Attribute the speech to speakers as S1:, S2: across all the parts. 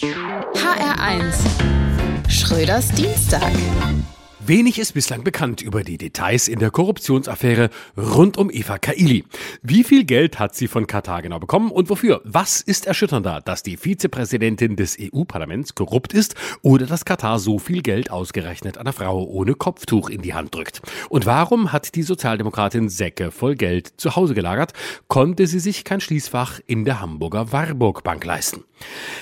S1: HR1 Schröders Dienstag.
S2: Wenig ist bislang bekannt über die Details in der Korruptionsaffäre rund um Eva Kaili. Wie viel Geld hat sie von Katar genau bekommen und wofür? Was ist erschütternder, dass die Vizepräsidentin des EU-Parlaments korrupt ist oder dass Katar so viel Geld ausgerechnet einer Frau ohne Kopftuch in die Hand drückt? Und warum hat die Sozialdemokratin Säcke voll Geld zu Hause gelagert? Konnte sie sich kein Schließfach in der Hamburger Warburg Bank leisten?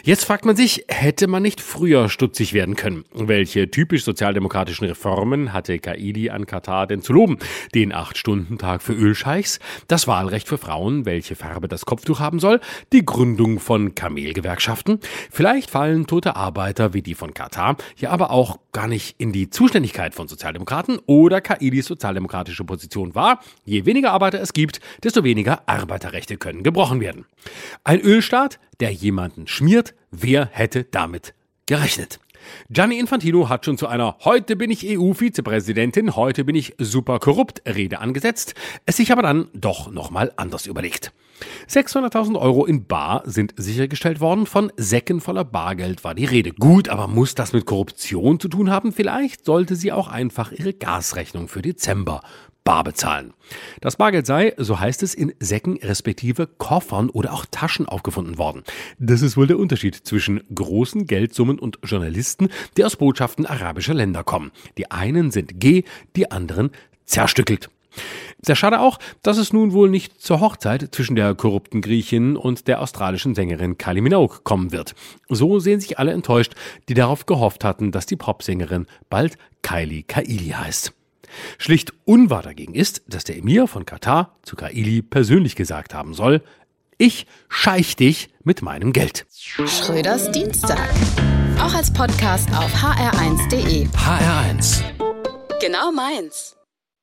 S2: Jetzt fragt man sich, hätte man nicht früher stutzig werden können? Welche typisch sozialdemokratischen Reformen Reformen hatte Kaili an Katar denn zu loben? Den Acht-Stunden-Tag für Ölscheichs, das Wahlrecht für Frauen, welche Farbe das Kopftuch haben soll, die Gründung von Kamelgewerkschaften. Vielleicht fallen tote Arbeiter wie die von Katar ja aber auch gar nicht in die Zuständigkeit von Sozialdemokraten oder Kailis sozialdemokratische Position war, je weniger Arbeiter es gibt, desto weniger Arbeiterrechte können gebrochen werden. Ein Ölstaat, der jemanden schmiert, wer hätte damit gerechnet? Gianni Infantino hat schon zu einer Heute bin ich EU-Vizepräsidentin, heute bin ich super korrupt Rede angesetzt, es sich aber dann doch nochmal anders überlegt. 600.000 Euro in Bar sind sichergestellt worden, von Säcken voller Bargeld war die Rede. Gut, aber muss das mit Korruption zu tun haben? Vielleicht sollte sie auch einfach ihre Gasrechnung für Dezember bar bezahlen. Das Bargeld sei, so heißt es, in Säcken respektive Koffern oder auch Taschen aufgefunden worden. Das ist wohl der Unterschied zwischen großen Geldsummen und Journalisten, die aus Botschaften arabischer Länder kommen. Die einen sind G, die anderen zerstückelt. Sehr schade auch, dass es nun wohl nicht zur Hochzeit zwischen der korrupten Griechin und der australischen Sängerin Kylie Minogue kommen wird. So sehen sich alle enttäuscht, die darauf gehofft hatten, dass die Popsängerin bald Kylie Kaili heißt. Schlicht unwahr dagegen ist, dass der Emir von Katar zu Kaili persönlich gesagt haben soll, ich scheich dich mit meinem Geld.
S1: Schröders Dienstag. Auch als Podcast auf hr1.de.
S2: HR1.
S1: Genau meins.